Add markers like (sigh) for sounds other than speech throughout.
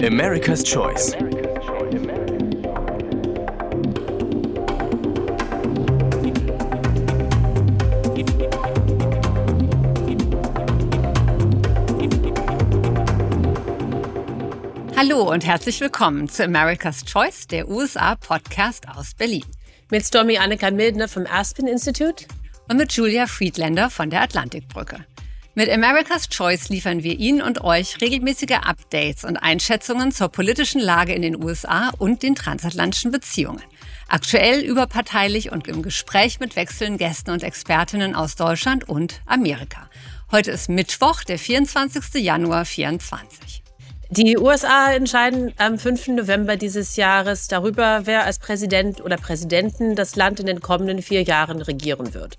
America's Choice. Hallo und herzlich willkommen zu America's Choice, der USA-Podcast aus Berlin. Mit Stormy Annika Mildner vom Aspen Institute und mit Julia Friedländer von der Atlantikbrücke. Mit America's Choice liefern wir Ihnen und euch regelmäßige Updates und Einschätzungen zur politischen Lage in den USA und den transatlantischen Beziehungen. Aktuell überparteilich und im Gespräch mit wechselnden Gästen und Expertinnen aus Deutschland und Amerika. Heute ist Mittwoch, der 24. Januar 2024. Die USA entscheiden am 5. November dieses Jahres darüber, wer als Präsident oder Präsidenten das Land in den kommenden vier Jahren regieren wird.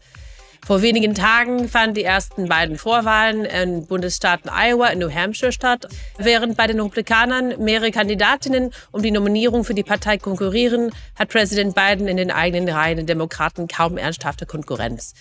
Vor wenigen Tagen fanden die ersten beiden Vorwahlen in Bundesstaaten Iowa und New Hampshire statt. Während bei den Republikanern mehrere Kandidatinnen um die Nominierung für die Partei konkurrieren, hat Präsident Biden in den eigenen Reihen der Demokraten kaum ernsthafte Konkurrenz.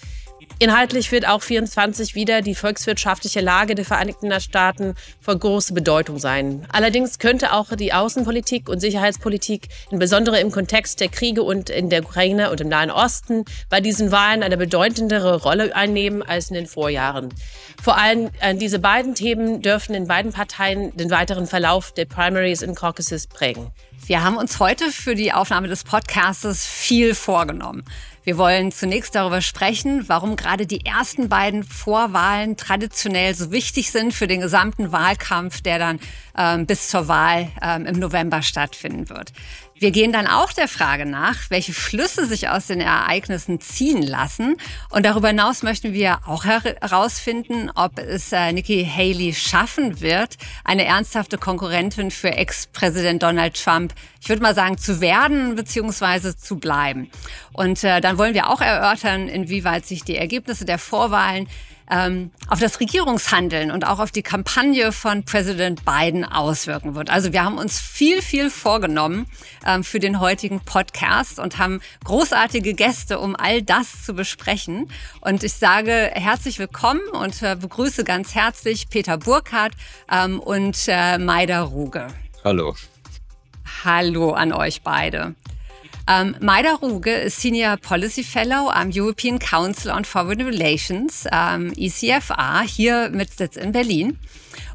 Inhaltlich wird auch 24 wieder die volkswirtschaftliche Lage der Vereinigten Staaten von großer Bedeutung sein. Allerdings könnte auch die Außenpolitik und Sicherheitspolitik, insbesondere im Kontext der Kriege und in der Ukraine und im Nahen Osten, bei diesen Wahlen eine bedeutendere Rolle einnehmen als in den Vorjahren. Vor allem äh, diese beiden Themen dürfen in beiden Parteien den weiteren Verlauf der Primaries und Caucuses prägen. Wir haben uns heute für die Aufnahme des Podcasts viel vorgenommen. Wir wollen zunächst darüber sprechen, warum gerade die ersten beiden Vorwahlen traditionell so wichtig sind für den gesamten Wahlkampf, der dann ähm, bis zur Wahl ähm, im November stattfinden wird. Wir gehen dann auch der Frage nach, welche Schlüsse sich aus den Ereignissen ziehen lassen. Und darüber hinaus möchten wir auch herausfinden, ob es äh, Nikki Haley schaffen wird, eine ernsthafte Konkurrentin für Ex-Präsident Donald Trump, ich würde mal sagen, zu werden bzw. zu bleiben. Und äh, dann wollen wir auch erörtern, inwieweit sich die Ergebnisse der Vorwahlen ähm, auf das Regierungshandeln und auch auf die Kampagne von Präsident Biden auswirken wird. Also wir haben uns viel, viel vorgenommen ähm, für den heutigen Podcast und haben großartige Gäste, um all das zu besprechen. Und ich sage herzlich willkommen und äh, begrüße ganz herzlich Peter Burkhardt ähm, und äh, Maida Ruge. Hallo. Hallo an euch beide. Ähm, Maida Ruge ist Senior Policy Fellow am European Council on Foreign Relations, ähm, ECFA, hier mit Sitz in Berlin.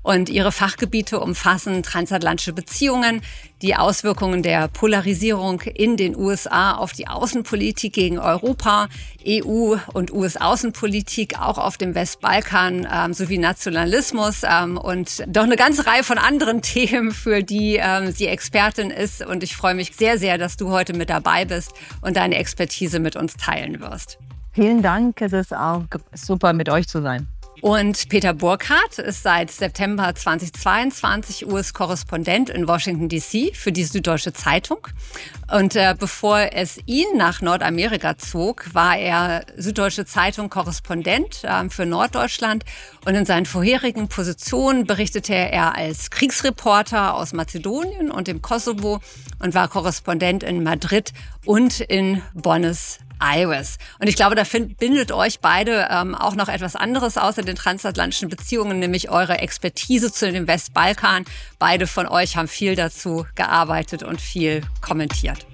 Und ihre Fachgebiete umfassen transatlantische Beziehungen, die Auswirkungen der Polarisierung in den USA auf die Außenpolitik gegen Europa, EU und US-Außenpolitik auch auf dem Westbalkan ähm, sowie Nationalismus ähm, und doch eine ganze Reihe von anderen (laughs) Themen, für die ähm, sie Expertin ist. Und ich freue mich sehr, sehr, dass du heute mit dabei bist und deine Expertise mit uns teilen wirst. Vielen Dank. Es ist auch super, mit euch zu sein. Und Peter Burkhardt ist seit September 2022 US-Korrespondent in Washington, D.C. für die Süddeutsche Zeitung. Und äh, bevor es ihn nach Nordamerika zog, war er Süddeutsche Zeitung Korrespondent äh, für Norddeutschland. Und in seinen vorherigen Positionen berichtete er als Kriegsreporter aus Mazedonien und dem Kosovo und war Korrespondent in Madrid und in Buenos Iris. Und ich glaube, da bindet euch beide ähm, auch noch etwas anderes außer den transatlantischen Beziehungen, nämlich eure Expertise zu dem Westbalkan. Beide von euch haben viel dazu gearbeitet und viel kommentiert.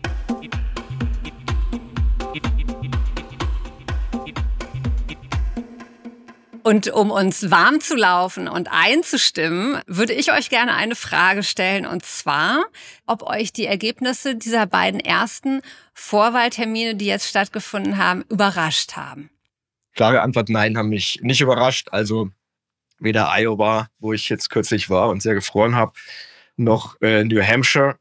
Und um uns warm zu laufen und einzustimmen, würde ich euch gerne eine Frage stellen, und zwar, ob euch die Ergebnisse dieser beiden ersten Vorwahltermine, die jetzt stattgefunden haben, überrascht haben. Klare Antwort, nein, haben mich nicht überrascht. Also weder Iowa, wo ich jetzt kürzlich war und sehr gefroren habe, noch äh, New Hampshire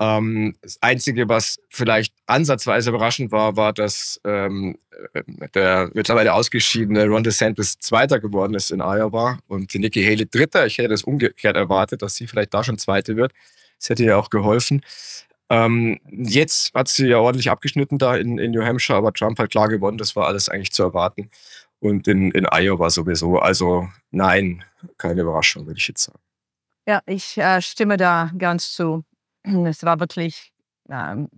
ähm, das Einzige, was vielleicht ansatzweise überraschend war, war, dass ähm, äh, der mittlerweile ausgeschiedene Ron DeSantis Zweiter geworden ist in Iowa und die Nikki Haley Dritter. Ich hätte das umgekehrt erwartet, dass sie vielleicht da schon Zweite wird. Das hätte ja auch geholfen. Ähm, jetzt hat sie ja ordentlich abgeschnitten da in, in New Hampshire, aber Trump hat klar gewonnen. Das war alles eigentlich zu erwarten. Und in, in Iowa sowieso. Also nein, keine Überraschung, würde ich jetzt sagen. Ja, ich äh, stimme da ganz zu. Es war wirklich ähm,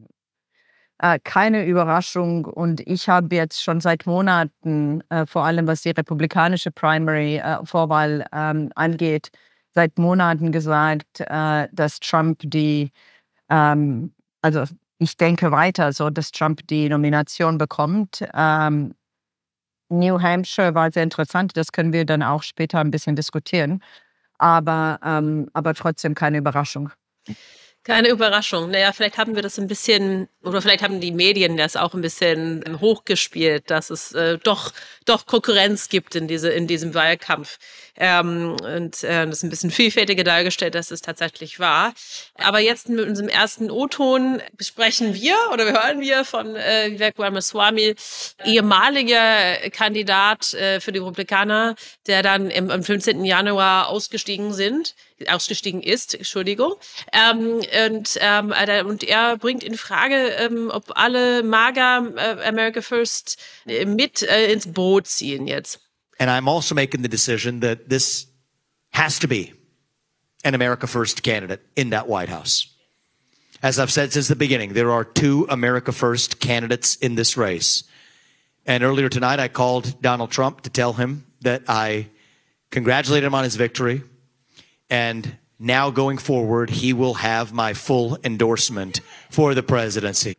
äh, keine Überraschung und ich habe jetzt schon seit Monaten, äh, vor allem was die republikanische Primary-Vorwahl äh, ähm, angeht, seit Monaten gesagt, äh, dass Trump die, ähm, also ich denke weiter, so dass Trump die Nomination bekommt. Ähm, New Hampshire war sehr interessant, das können wir dann auch später ein bisschen diskutieren, aber, ähm, aber trotzdem keine Überraschung. Keine Überraschung. Naja, vielleicht haben wir das ein bisschen, oder vielleicht haben die Medien das auch ein bisschen hochgespielt, dass es äh, doch, doch Konkurrenz gibt in, diese, in diesem Wahlkampf. Ähm, und äh, das ist ein bisschen vielfältiger dargestellt, dass es tatsächlich war. Aber jetzt mit unserem ersten O-Ton besprechen wir oder hören wir von äh, Vivek Ramaswamy, ehemaliger Kandidat äh, für die Republikaner, der dann im, am 15. Januar ausgestiegen sind ausgestiegen ist, Entschuldigung. Ähm, und, ähm, und er bringt in Frage, ähm, ob alle MAGA äh, America First äh, mit äh, ins Boot ziehen jetzt. And I'm also making the decision that this has to be an America First candidate in that White House. As I've said since the beginning, there are two America First candidates in this race. And earlier tonight, I called Donald Trump to tell him that I congratulated him on his victory And now going forward, he will have my full endorsement for the presidency.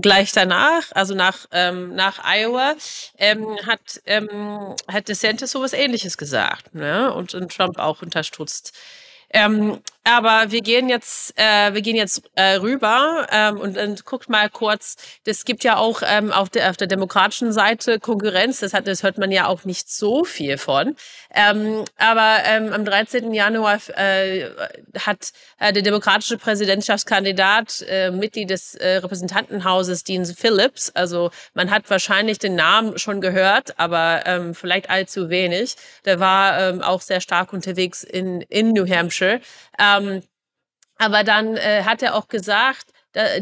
Gleich danach, also nach, ähm, nach Iowa, ähm, hat, ähm, hat DeSantis sowas ähnliches gesagt ne? und, und Trump auch unterstützt. Ähm, aber wir gehen jetzt, äh, wir gehen jetzt äh, rüber ähm, und, und guckt mal kurz. Es gibt ja auch ähm, auf, der, auf der demokratischen Seite Konkurrenz. Das, hat, das hört man ja auch nicht so viel von. Ähm, aber ähm, am 13. Januar äh, hat äh, der demokratische Präsidentschaftskandidat, äh, Mitglied des äh, Repräsentantenhauses, Dean Phillips, also man hat wahrscheinlich den Namen schon gehört, aber ähm, vielleicht allzu wenig. Der war ähm, auch sehr stark unterwegs in, in New Hampshire. Ähm, aber dann äh, hat er auch gesagt,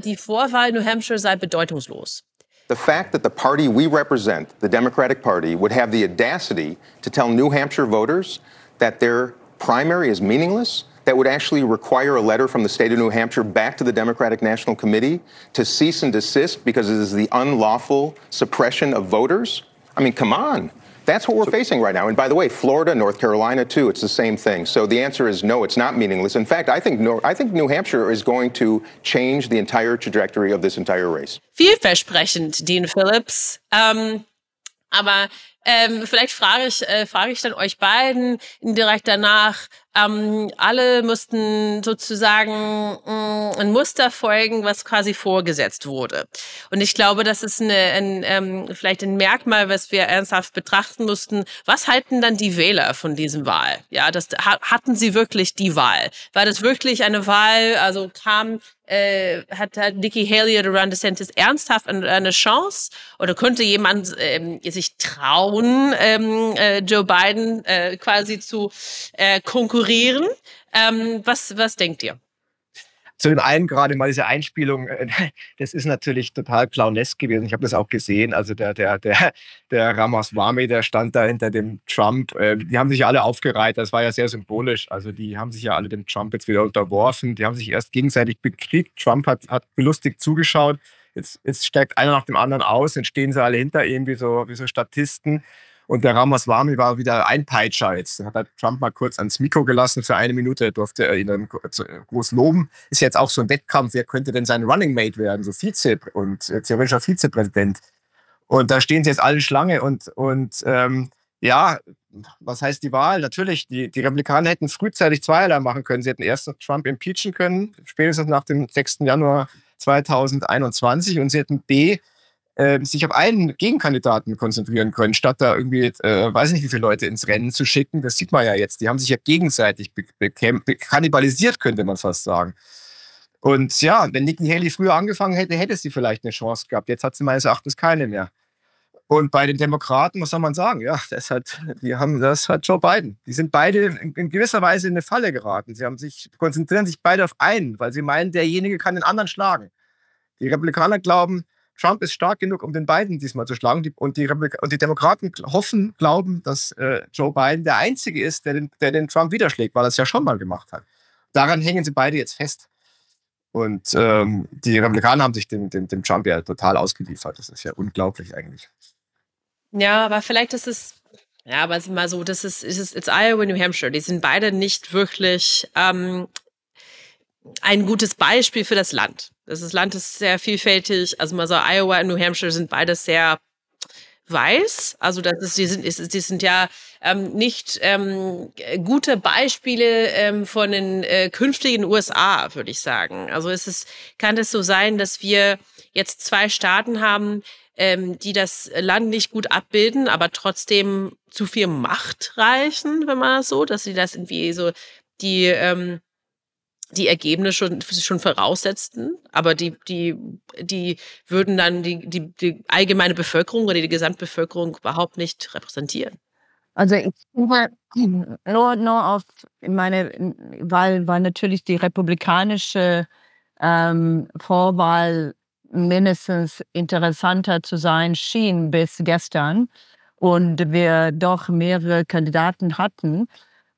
die Vorwahl New Hampshire sei bedeutungslos. The fact that the party we represent, the Democratic Party, would have the audacity to tell New Hampshire voters that their primary is meaningless, that would actually require a letter from the state of New Hampshire back to the Democratic National Committee to cease and desist because it is the unlawful suppression of voters? I mean, come on. That's what we're so, facing right now. And by the way, Florida, North Carolina, too, it's the same thing. So the answer is no, it's not meaningless. In fact, I think, I think New Hampshire is going to change the entire trajectory of this entire race. Vielversprechend, Dean Phillips. Um, aber ähm, vielleicht frage ich, äh, frage ich dann euch beiden direkt danach, ähm, alle mussten sozusagen mh, mm, ein Muster folgen, was quasi vorgesetzt wurde. Und ich glaube, das ist eine, ein, ähm, vielleicht ein Merkmal, was wir ernsthaft betrachten mussten. Was halten dann die Wähler von diesem Wahl? Ja, das hatten sie wirklich die Wahl? War das wirklich eine Wahl? Also kam äh, hat, hat Nikki Haley oder Ron DeSantis ernsthaft eine, eine Chance? Oder könnte jemand ähm, sich trauen, ähm, äh, Joe Biden äh, quasi zu äh, konkurrieren? Ähm, was, was denkt ihr? Zu dem einen gerade mal diese Einspielung, äh, (laughs) das ist natürlich total clownesk gewesen. Ich habe das auch gesehen. Also der, der, der, der Ramaswamy, der stand da hinter dem Trump. Äh, die haben sich alle aufgereiht. Das war ja sehr symbolisch. Also die haben sich ja alle dem Trump jetzt wieder unterworfen. Die haben sich erst gegenseitig bekriegt. Trump hat, hat belustigt zugeschaut. Jetzt, jetzt steigt einer nach dem anderen aus. Jetzt stehen sie alle hinter ihm wie so, wie so Statisten. Und der Ramaswamy war wieder ein Peitscher. Jetzt hat er Trump mal kurz ans Mikro gelassen für eine Minute, durfte er ihn dann groß loben. Ist jetzt auch so ein Wettkampf, wer könnte denn sein Running Mate werden, so Vize und äh, theoretischer Vizepräsident. Und da stehen sie jetzt alle Schlange und, und ähm, ja, was heißt die Wahl? Natürlich, die, die Republikaner hätten frühzeitig zweierlei machen können. Sie hätten erst Trump impeachen können, spätestens nach dem 6. Januar 2021 und sie hätten B äh, sich auf einen Gegenkandidaten konzentrieren können, statt da irgendwie, äh, weiß nicht, wie viele Leute ins Rennen zu schicken. Das sieht man ja jetzt. Die haben sich ja gegenseitig kannibalisiert, könnte man fast sagen. Und ja, wenn Nikki Haley früher angefangen hätte, hätte sie vielleicht eine Chance gehabt. Jetzt hat sie meines Erachtens keine mehr. Und bei den Demokraten, was soll man sagen? Ja, das hat, die haben, das hat Joe Biden. Die sind beide in, in gewisser Weise in eine Falle geraten. Sie haben sich, konzentrieren sich beide auf einen, weil sie meinen, derjenige kann den anderen schlagen. Die Republikaner glauben, Trump ist stark genug, um den Biden diesmal zu schlagen. Und die, und die Demokraten hoffen, glauben, dass äh, Joe Biden der Einzige ist, der den, der den Trump widerschlägt, weil er es ja schon mal gemacht hat. Daran hängen sie beide jetzt fest. Und ähm, die Republikaner haben sich dem, dem, dem Trump ja total ausgeliefert. Das ist ja unglaublich eigentlich. Ja, aber vielleicht ist es Ja, aber mal so, das ist, ist it's Iowa, New Hampshire. Die sind beide nicht wirklich ähm, ein gutes Beispiel für das Land. Das Land ist sehr vielfältig. Also mal so Iowa und New Hampshire sind beides sehr weiß. Also das ist, die sind, ist, die sind ja ähm, nicht ähm, gute Beispiele ähm, von den äh, künftigen USA, würde ich sagen. Also es ist, kann es so sein, dass wir jetzt zwei Staaten haben, ähm, die das Land nicht gut abbilden, aber trotzdem zu viel Macht reichen, wenn man das so, dass sie das irgendwie so die ähm, die Ergebnisse schon, schon voraussetzten, aber die, die, die würden dann die, die, die allgemeine Bevölkerung oder die Gesamtbevölkerung überhaupt nicht repräsentieren. Also ich nur, nur auf meine, weil, weil natürlich die republikanische ähm, Vorwahl mindestens interessanter zu sein schien bis gestern und wir doch mehrere Kandidaten hatten.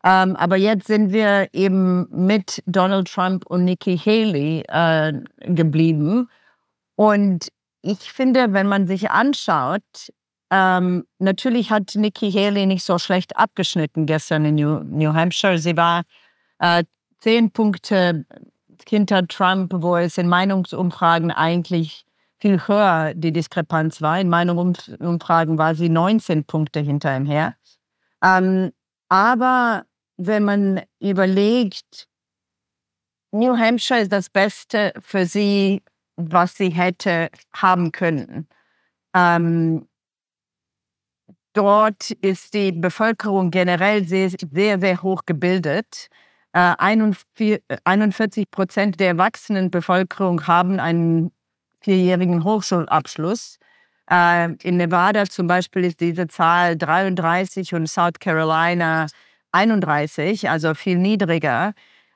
Ähm, aber jetzt sind wir eben mit Donald Trump und Nikki Haley äh, geblieben. Und ich finde, wenn man sich anschaut, ähm, natürlich hat Nikki Haley nicht so schlecht abgeschnitten gestern in New, New Hampshire. Sie war äh, zehn Punkte hinter Trump, wo es in Meinungsumfragen eigentlich viel höher die Diskrepanz war. In Meinungsumfragen war sie 19 Punkte hinter ihm her. Ähm, aber wenn man überlegt, New Hampshire ist das Beste für sie, was sie hätte haben können. Ähm, dort ist die Bevölkerung generell sehr, sehr, sehr hoch gebildet. Äh, 41 Prozent der erwachsenen Bevölkerung haben einen vierjährigen Hochschulabschluss. Äh, in Nevada zum Beispiel ist diese Zahl 33 und South Carolina 31, also viel niedriger.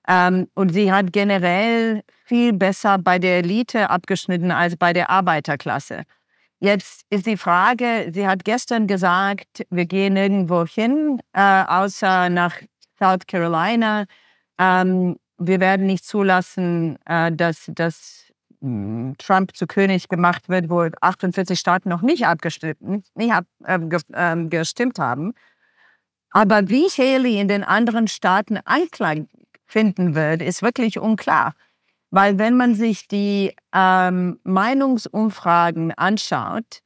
Ähm, und sie hat generell viel besser bei der Elite abgeschnitten als bei der Arbeiterklasse. Jetzt ist die Frage, sie hat gestern gesagt, wir gehen irgendwo hin, äh, außer nach South Carolina. Ähm, wir werden nicht zulassen, äh, dass, dass hm, Trump zu König gemacht wird, wo 48 Staaten noch nicht abgestimmt, nicht ab, äh, gestimmt haben. Aber wie Haley in den anderen Staaten Anklang finden wird, ist wirklich unklar. Weil wenn man sich die ähm, Meinungsumfragen anschaut,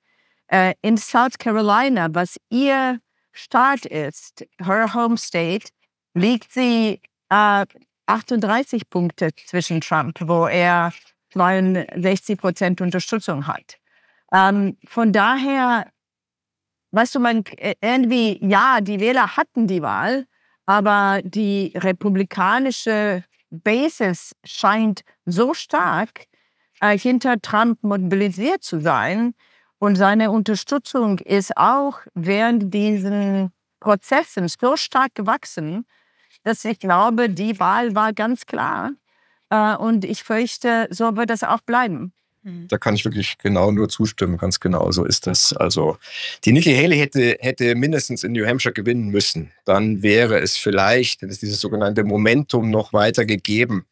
äh, in South Carolina, was ihr Staat ist, her Home State, liegt sie äh, 38 Punkte zwischen Trump, wo er 62 Prozent Unterstützung hat. Ähm, von daher weißt du, man äh, irgendwie, ja, die Wähler hatten die Wahl, aber die republikanische Basis scheint so stark äh, hinter Trump mobilisiert zu sein. Und seine Unterstützung ist auch während diesen Prozessen so stark gewachsen, dass ich glaube, die Wahl war ganz klar. Äh, und ich fürchte, so wird es auch bleiben. Da kann ich wirklich genau nur zustimmen, ganz genau so ist das. Also die Nikki Haley hätte, hätte mindestens in New Hampshire gewinnen müssen. Dann wäre es vielleicht, hätte es dieses sogenannte Momentum noch weiter gegeben.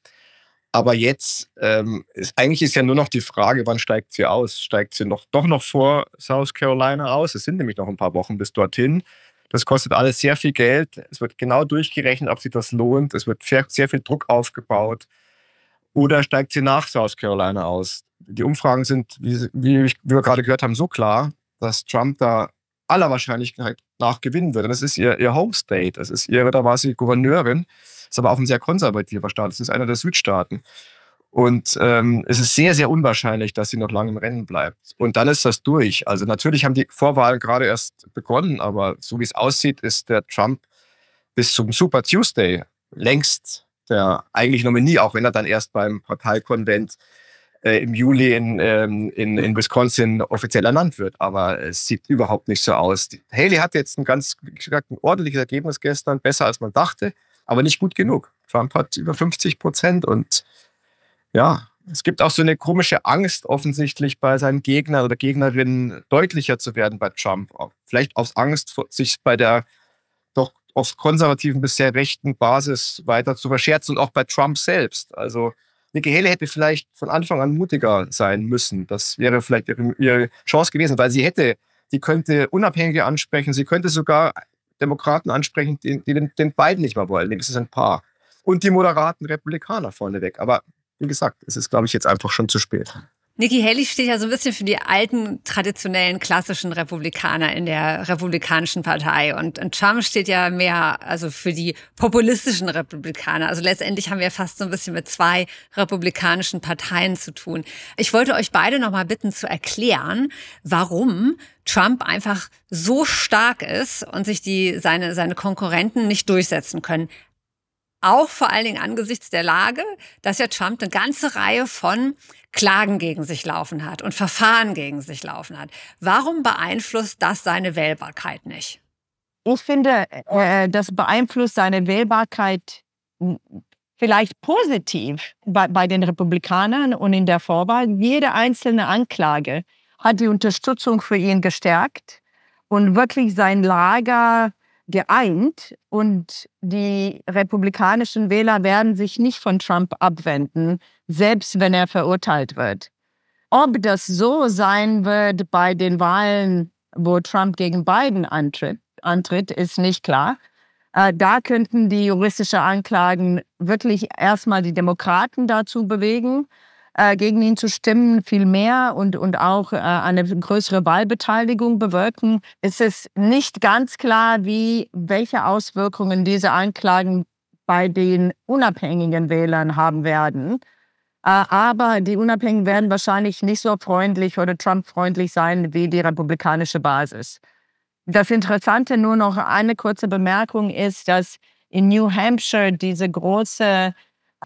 Aber jetzt, ähm, ist, eigentlich ist ja nur noch die Frage, wann steigt sie aus? Steigt sie noch, doch noch vor South Carolina aus? Es sind nämlich noch ein paar Wochen bis dorthin. Das kostet alles sehr viel Geld. Es wird genau durchgerechnet, ob sich das lohnt. Es wird sehr viel Druck aufgebaut. Oder steigt sie nach South Carolina aus? Die Umfragen sind, wie, wie, wir gerade gehört haben, so klar, dass Trump da aller Wahrscheinlichkeit nach gewinnen wird. Und das ist ihr, ihr Home State. Das ist ihre, da war sie Gouverneurin. Ist aber auch ein sehr konservativer Staat. Das ist einer der Südstaaten. Und ähm, es ist sehr, sehr unwahrscheinlich, dass sie noch lange im Rennen bleibt. Und dann ist das durch. Also natürlich haben die Vorwahlen gerade erst begonnen, aber so wie es aussieht, ist der Trump bis zum Super Tuesday längst der eigentlich Nominee, auch wenn er dann erst beim Parteikonvent äh, im Juli in, ähm, in, in Wisconsin offiziell ernannt wird. Aber es sieht überhaupt nicht so aus. Haley hat jetzt ein ganz ein ordentliches Ergebnis gestern, besser als man dachte, aber nicht gut genug. Trump hat über 50 Prozent und ja, es gibt auch so eine komische Angst offensichtlich bei seinen Gegnern oder Gegnerinnen deutlicher zu werden bei Trump. Vielleicht aus Angst, sich bei der auf konservativen bis sehr rechten Basis weiter zu verscherzen und auch bei Trump selbst. Also Nikki Haley hätte vielleicht von Anfang an mutiger sein müssen. Das wäre vielleicht ihre, Chance gewesen, weil sie hätte, sie könnte Unabhängige ansprechen, sie könnte sogar Demokraten ansprechen, die, die den, den beiden nicht mal wollen. Das ist ein Paar. Und die moderaten Republikaner vorneweg. Aber wie gesagt, es ist, glaube ich, jetzt einfach schon zu spät. Nikki Haley steht ja so ein bisschen für die alten, traditionellen, klassischen Republikaner in der Republikanischen Partei. Und, und Trump steht ja mehr also für die populistischen Republikaner. Also letztendlich haben wir fast so ein bisschen mit zwei republikanischen Parteien zu tun. Ich wollte euch beide nochmal bitten zu erklären, warum Trump einfach so stark ist und sich die, seine, seine Konkurrenten nicht durchsetzen können. Auch vor allen Dingen angesichts der Lage, dass ja Trump eine ganze Reihe von Klagen gegen sich laufen hat und Verfahren gegen sich laufen hat. Warum beeinflusst das seine Wählbarkeit nicht? Ich finde, äh, das beeinflusst seine Wählbarkeit vielleicht positiv bei, bei den Republikanern und in der Vorwahl. Jede einzelne Anklage hat die Unterstützung für ihn gestärkt und wirklich sein Lager geeint und die republikanischen Wähler werden sich nicht von Trump abwenden, selbst wenn er verurteilt wird. Ob das so sein wird bei den Wahlen, wo Trump gegen Biden antritt, antritt ist nicht klar. Äh, da könnten die juristischen Anklagen wirklich erstmal die Demokraten dazu bewegen, äh, gegen ihn zu stimmen, viel mehr und, und auch äh, eine größere Wahlbeteiligung bewirken, ist es nicht ganz klar, wie, welche Auswirkungen diese Anklagen bei den unabhängigen Wählern haben werden. Äh, aber die Unabhängigen werden wahrscheinlich nicht so freundlich oder Trump-freundlich sein wie die republikanische Basis. Das Interessante nur noch eine kurze Bemerkung ist, dass in New Hampshire diese große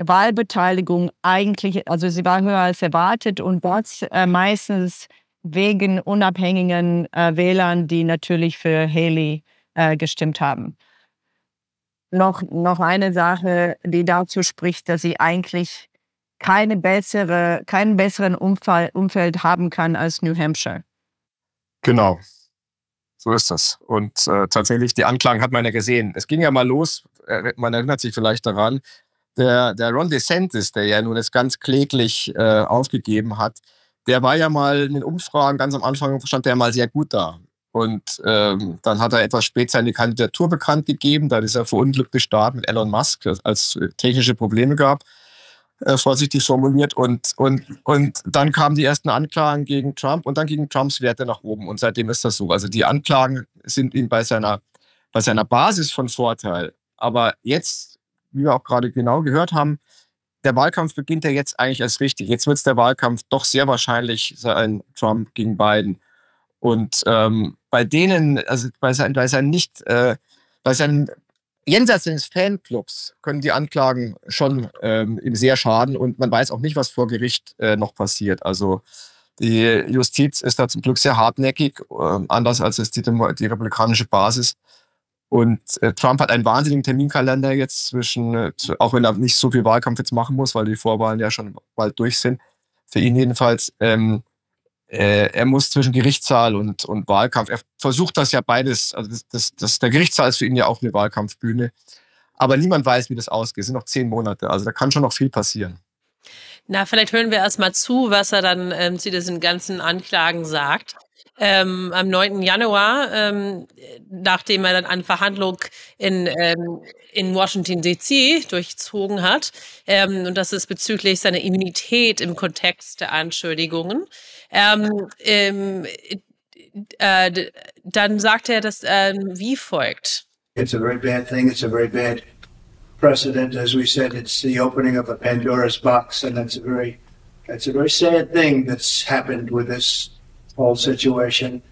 Wahlbeteiligung eigentlich, also sie war höher als erwartet und dort äh, meistens wegen unabhängigen äh, Wählern, die natürlich für Haley äh, gestimmt haben. Noch, noch eine Sache, die dazu spricht, dass sie eigentlich keine bessere, keinen besseren Umfall, Umfeld haben kann als New Hampshire. Genau. So ist das. Und äh, tatsächlich, die Anklagen hat man ja gesehen. Es ging ja mal los, äh, man erinnert sich vielleicht daran, der, der Ron DeSantis, der ja nun das ganz kläglich äh, aufgegeben hat, der war ja mal in den Umfragen ganz am Anfang stand der mal sehr gut da. Und ähm, dann hat er etwas spät seine Kandidatur bekannt gegeben. Da ist er verunglückt gestartet mit Elon Musk, als es technische Probleme gab, äh, vorsichtig formuliert. Und, und, und dann kamen die ersten Anklagen gegen Trump und dann gingen Trumps Werte nach oben. Und seitdem ist das so. Also die Anklagen sind ihm bei seiner, bei seiner Basis von Vorteil. Aber jetzt wie wir auch gerade genau gehört haben, der Wahlkampf beginnt ja jetzt eigentlich erst richtig. Jetzt wird es der Wahlkampf doch sehr wahrscheinlich sein, Trump gegen Biden. Und ähm, bei denen, also bei seinen, bei seinen nicht, äh, bei seinen jenseits des Fanclubs können die Anklagen schon ähm, ihm sehr schaden und man weiß auch nicht, was vor Gericht äh, noch passiert. Also die Justiz ist da zum Glück sehr hartnäckig, äh, anders als es die, die republikanische Basis. Und äh, Trump hat einen wahnsinnigen Terminkalender jetzt zwischen, äh, auch wenn er nicht so viel Wahlkampf jetzt machen muss, weil die Vorwahlen ja schon bald durch sind, für ihn jedenfalls. Ähm, äh, er muss zwischen Gerichtssaal und, und Wahlkampf. Er versucht das ja beides. Also das, das, das, der Gerichtssaal ist für ihn ja auch eine Wahlkampfbühne. Aber niemand weiß, wie das ausgeht. Es sind noch zehn Monate. Also da kann schon noch viel passieren. Na, vielleicht hören wir erst mal zu, was er dann ähm, zu diesen ganzen Anklagen sagt ähm, am 9. Januar, ähm, nachdem er dann eine Verhandlung in, ähm, in Washington DC durchzogen hat. Ähm, und das ist bezüglich seiner Immunität im Kontext der Anschuldigungen. Ähm, ähm, äh, dann sagt er das wie folgt. It's a very bad thing. It's a very bad precedent. As we said, it's the opening of a Pandora's box, and that's a very, that's a very sad thing that's happened with this whole situation.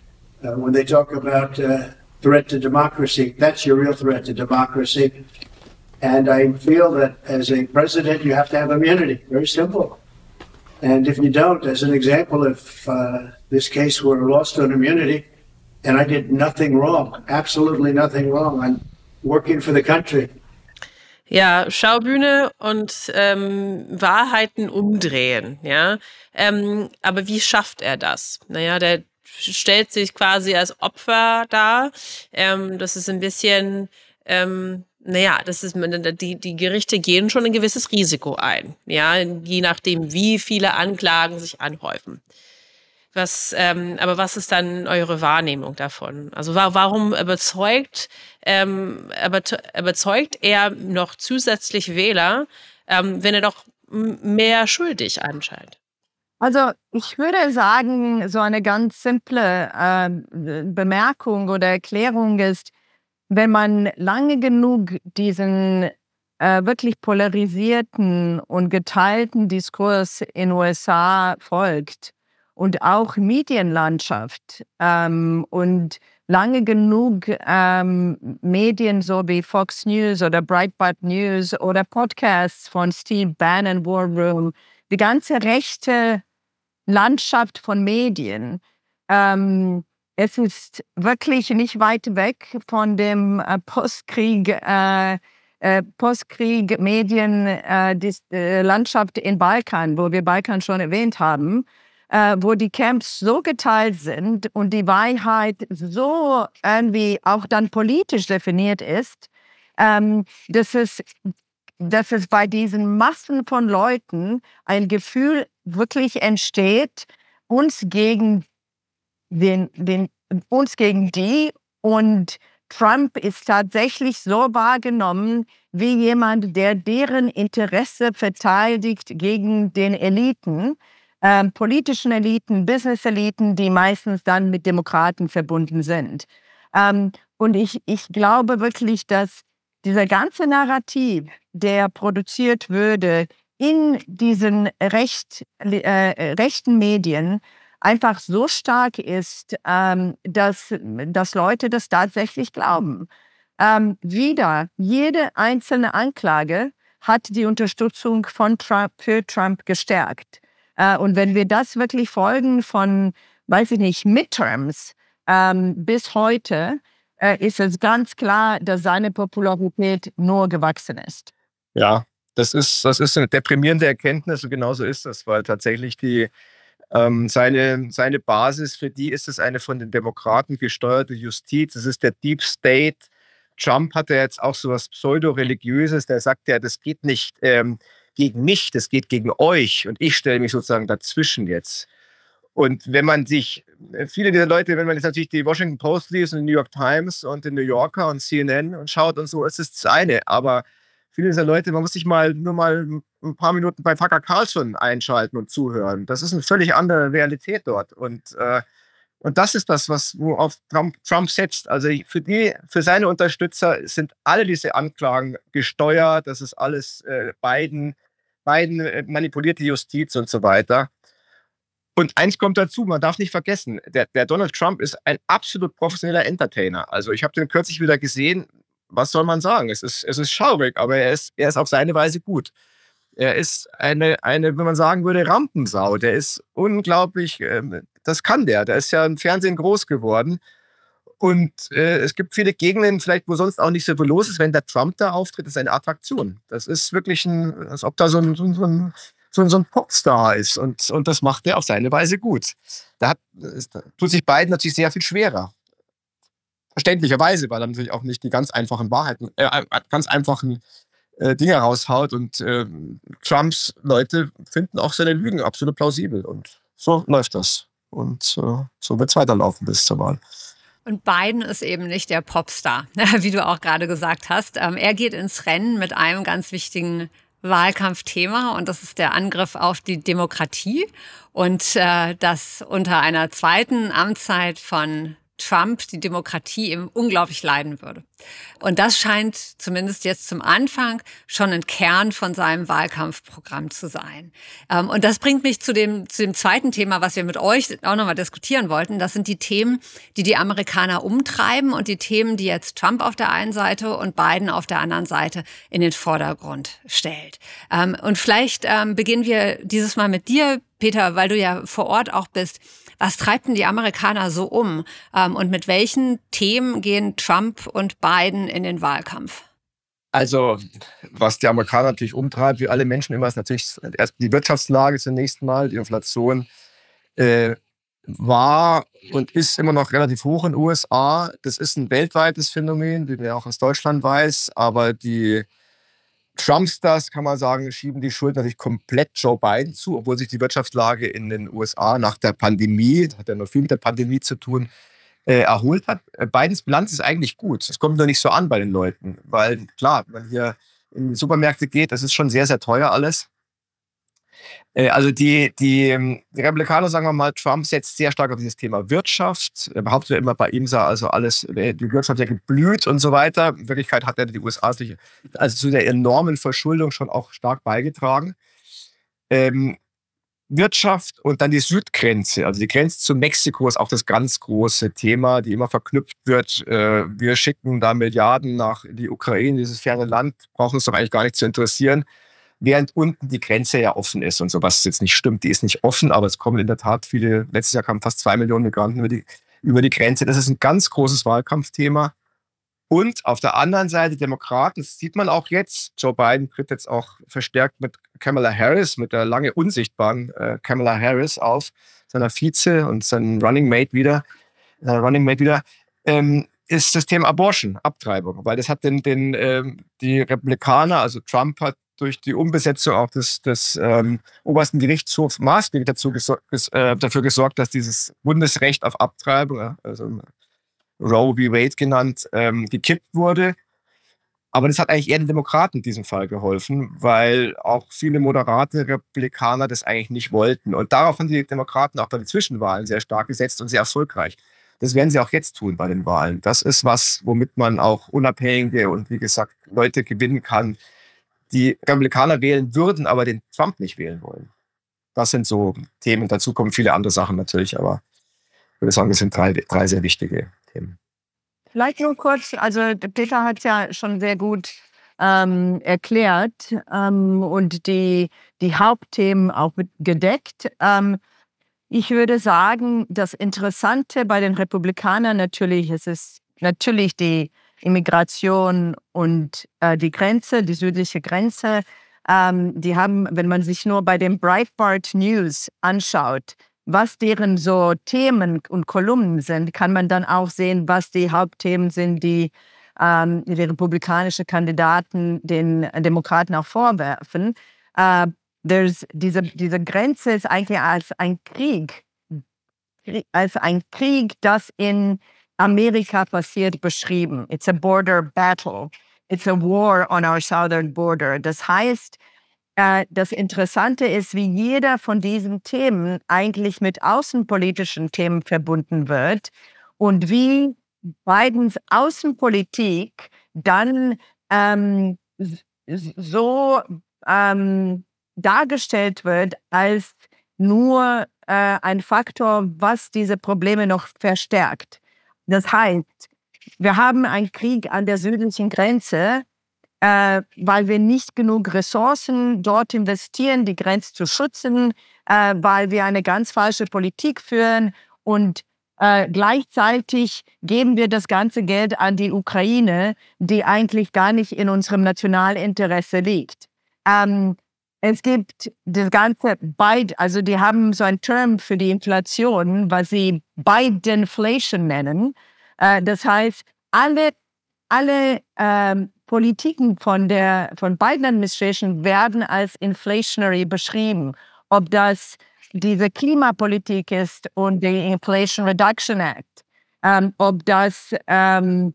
Uh, when they talk about uh, threat to democracy, that's your real threat to democracy. And I feel that as a president, you have to have immunity. Very simple. And if you don't, as an example, if uh, this case were lost on immunity, and I did nothing wrong, absolutely nothing wrong, I'm working for the country. Ja, Schaubühne und ähm, Wahrheiten umdrehen, ja. Ähm, aber wie schafft er das? Naja, der stellt sich quasi als Opfer dar. Ähm, das ist ein bisschen, ähm, naja, das ist, die, die Gerichte gehen schon ein gewisses Risiko ein, ja, je nachdem, wie viele Anklagen sich anhäufen. Was, ähm, aber was ist dann eure Wahrnehmung davon? Also wa warum überzeugt, ähm, überzeugt er noch zusätzlich Wähler, ähm, wenn er doch mehr schuldig anscheinend? Also ich würde sagen, so eine ganz simple äh, Bemerkung oder Erklärung ist, wenn man lange genug diesen äh, wirklich polarisierten und geteilten Diskurs in USA folgt und auch Medienlandschaft ähm, und lange genug ähm, Medien so wie Fox News oder Breitbart News oder Podcasts von Steve Bannon, War Room, die ganze rechte Landschaft von Medien. Ähm, es ist wirklich nicht weit weg von dem äh, Postkrieg, äh, äh, Postkrieg Medien, äh, äh, Landschaft in Balkan, wo wir Balkan schon erwähnt haben, äh, wo die Camps so geteilt sind und die Wahrheit so irgendwie auch dann politisch definiert ist, ähm, dass es dass es bei diesen Massen von Leuten ein Gefühl wirklich entsteht, uns gegen den, den, uns gegen die. Und Trump ist tatsächlich so wahrgenommen wie jemand, der deren Interesse verteidigt gegen den Eliten, äh, politischen Eliten, Business-Eliten, die meistens dann mit Demokraten verbunden sind. Ähm, und ich, ich glaube wirklich, dass dieser ganze Narrativ, der produziert würde in diesen recht, äh, rechten Medien, einfach so stark ist, ähm, dass, dass Leute das tatsächlich glauben. Ähm, wieder, jede einzelne Anklage hat die Unterstützung von Trump für Trump gestärkt. Äh, und wenn wir das wirklich folgen von, weiß ich nicht, Midterms ähm, bis heute, äh, ist es ganz klar, dass seine Popularität nur gewachsen ist. Ja, das ist, das ist eine deprimierende Erkenntnis und genauso ist das, weil tatsächlich die, ähm, seine, seine Basis, für die ist es eine von den Demokraten gesteuerte Justiz, es ist der Deep State. Trump hatte jetzt auch so was Pseudo-Religiöses, der sagt ja, das geht nicht ähm, gegen mich, das geht gegen euch und ich stelle mich sozusagen dazwischen jetzt. Und wenn man sich, äh, viele dieser Leute, wenn man jetzt natürlich die Washington Post liest und die New York Times und den New Yorker und CNN und schaut und so, es ist das eine. Aber viele dieser Leute, man muss sich mal nur mal ein paar Minuten bei Tucker Carlson einschalten und zuhören. Das ist eine völlig andere Realität dort. Und, äh, und das ist das, was auf Trump, Trump setzt. Also für die, für seine Unterstützer sind alle diese Anklagen gesteuert. Das ist alles äh, Biden, Biden äh, manipulierte Justiz und so weiter. Und eins kommt dazu, man darf nicht vergessen, der, der Donald Trump ist ein absolut professioneller Entertainer. Also ich habe den kürzlich wieder gesehen. Was soll man sagen? Es ist, es ist schaurig, aber er ist, er ist auf seine Weise gut. Er ist eine, eine, wenn man sagen würde, Rampensau. Der ist unglaublich, ähm, das kann der. Der ist ja im Fernsehen groß geworden. Und äh, es gibt viele Gegenden, vielleicht wo sonst auch nicht so viel los ist, wenn der Trump da auftritt, ist eine Attraktion. Das ist wirklich ein, als ob da so ein, so ein so, so ein Popstar ist. Und, und das macht er auf seine Weise gut. Da, hat, da tut sich beiden natürlich sehr viel schwerer. Verständlicherweise, weil er natürlich auch nicht die ganz einfachen Wahrheiten, äh, ganz einfachen äh, Dinge raushaut. Und äh, Trumps Leute finden auch seine Lügen absolut plausibel. Und so läuft das. Und äh, so wird es weiterlaufen bis zur Wahl. Und Biden ist eben nicht der Popstar, (laughs) wie du auch gerade gesagt hast. Ähm, er geht ins Rennen mit einem ganz wichtigen Wahlkampfthema und das ist der Angriff auf die Demokratie und äh, das unter einer zweiten Amtszeit von Trump die Demokratie eben unglaublich leiden würde. Und das scheint zumindest jetzt zum Anfang schon ein Kern von seinem Wahlkampfprogramm zu sein. Ähm, und das bringt mich zu dem, zu dem zweiten Thema, was wir mit euch auch nochmal diskutieren wollten. Das sind die Themen, die die Amerikaner umtreiben und die Themen, die jetzt Trump auf der einen Seite und Biden auf der anderen Seite in den Vordergrund stellt. Ähm, und vielleicht ähm, beginnen wir dieses Mal mit dir, Peter, weil du ja vor Ort auch bist. Was treibt denn die Amerikaner so um? Ähm, und mit welchen Themen gehen Trump und Biden in den Wahlkampf? Also, was die Amerikaner natürlich umtreibt, wie alle Menschen immer, ist natürlich erst die Wirtschaftslage zunächst mal, die Inflation äh, war und ist immer noch relativ hoch in den USA. Das ist ein weltweites Phänomen, wie man auch aus Deutschland weiß, aber die Trumpsters, kann man sagen, schieben die Schuld natürlich komplett Joe Biden zu, obwohl sich die Wirtschaftslage in den USA nach der Pandemie, das hat ja noch viel mit der Pandemie zu tun, äh, erholt hat. Äh, Bidens Bilanz ist eigentlich gut. Es kommt nur nicht so an bei den Leuten, weil klar, wenn man hier in die Supermärkte geht, das ist schon sehr, sehr teuer alles. Äh, also die, die, ähm, die, Republikaner, sagen wir mal, Trump setzt sehr stark auf dieses Thema Wirtschaft. Er behauptet immer, bei ihm sei also alles, äh, die Wirtschaft ja geblüht und so weiter. In Wirklichkeit hat er die USA also zu der enormen Verschuldung schon auch stark beigetragen. Ähm, Wirtschaft und dann die Südgrenze, also die Grenze zu Mexiko ist auch das ganz große Thema, die immer verknüpft wird. Äh, wir schicken da Milliarden nach die Ukraine, dieses ferne Land, brauchen uns doch eigentlich gar nicht zu interessieren während unten die Grenze ja offen ist und so, was jetzt nicht stimmt. Die ist nicht offen, aber es kommen in der Tat viele, letztes Jahr kamen fast zwei Millionen Migranten über die, über die Grenze. Das ist ein ganz großes Wahlkampfthema. Und auf der anderen Seite Demokraten, das sieht man auch jetzt, Joe Biden tritt jetzt auch verstärkt mit Kamala Harris, mit der lange unsichtbaren äh, Kamala Harris auf, seiner Vize und seinem Running Mate wieder, äh, Running Mate wieder, ähm, ist das Thema Abortion, Abtreibung, weil das hat den, den ähm, die Republikaner, also Trump hat durch die Umbesetzung auch des, des ähm, obersten Gerichtshofs maßgeblich dazu gesor ges äh, dafür gesorgt, dass dieses Bundesrecht auf Abtreibung, also Roe v. Wade genannt, ähm, gekippt wurde. Aber das hat eigentlich eher den Demokraten in diesem Fall geholfen, weil auch viele moderate Republikaner das eigentlich nicht wollten. Und darauf haben die Demokraten auch bei den Zwischenwahlen sehr stark gesetzt und sehr erfolgreich. Das werden sie auch jetzt tun bei den Wahlen. Das ist was, womit man auch unabhängige und wie gesagt Leute gewinnen kann, die Republikaner wählen würden, aber den Trump nicht wählen wollen. Das sind so Themen. Dazu kommen viele andere Sachen natürlich, aber ich würde sagen, das sind drei, drei sehr wichtige Themen. Vielleicht nur kurz, also Peter hat es ja schon sehr gut ähm, erklärt ähm, und die, die Hauptthemen auch gedeckt. Ähm, ich würde sagen, das Interessante bei den Republikanern natürlich, es ist natürlich die Immigration und äh, die Grenze, die südliche Grenze. Ähm, die haben, wenn man sich nur bei dem Breitbart News anschaut, was deren so Themen und Kolumnen sind, kann man dann auch sehen, was die Hauptthemen sind, die ähm, die republikanische Kandidaten den Demokraten auch vorwerfen. Äh, diese, diese Grenze ist eigentlich als ein Krieg, als ein Krieg, das in Amerika passiert beschrieben. It's a border battle. It's a war on our southern border. Das heißt, äh, das Interessante ist, wie jeder von diesen Themen eigentlich mit außenpolitischen Themen verbunden wird und wie Bidens Außenpolitik dann ähm, so ähm, dargestellt wird als nur äh, ein Faktor, was diese Probleme noch verstärkt. Das heißt, wir haben einen Krieg an der südlichen Grenze, äh, weil wir nicht genug Ressourcen dort investieren, die Grenze zu schützen, äh, weil wir eine ganz falsche Politik führen und äh, gleichzeitig geben wir das ganze Geld an die Ukraine, die eigentlich gar nicht in unserem Nationalinteresse liegt. Ähm, es gibt das ganze Biden, also die haben so ein Term für die Inflation, was sie Bidenflation nennen. Äh, das heißt, alle, alle ähm, Politiken von der von Biden Administration werden als inflationary beschrieben. Ob das diese Klimapolitik ist und die Inflation Reduction Act, ähm, ob das ähm,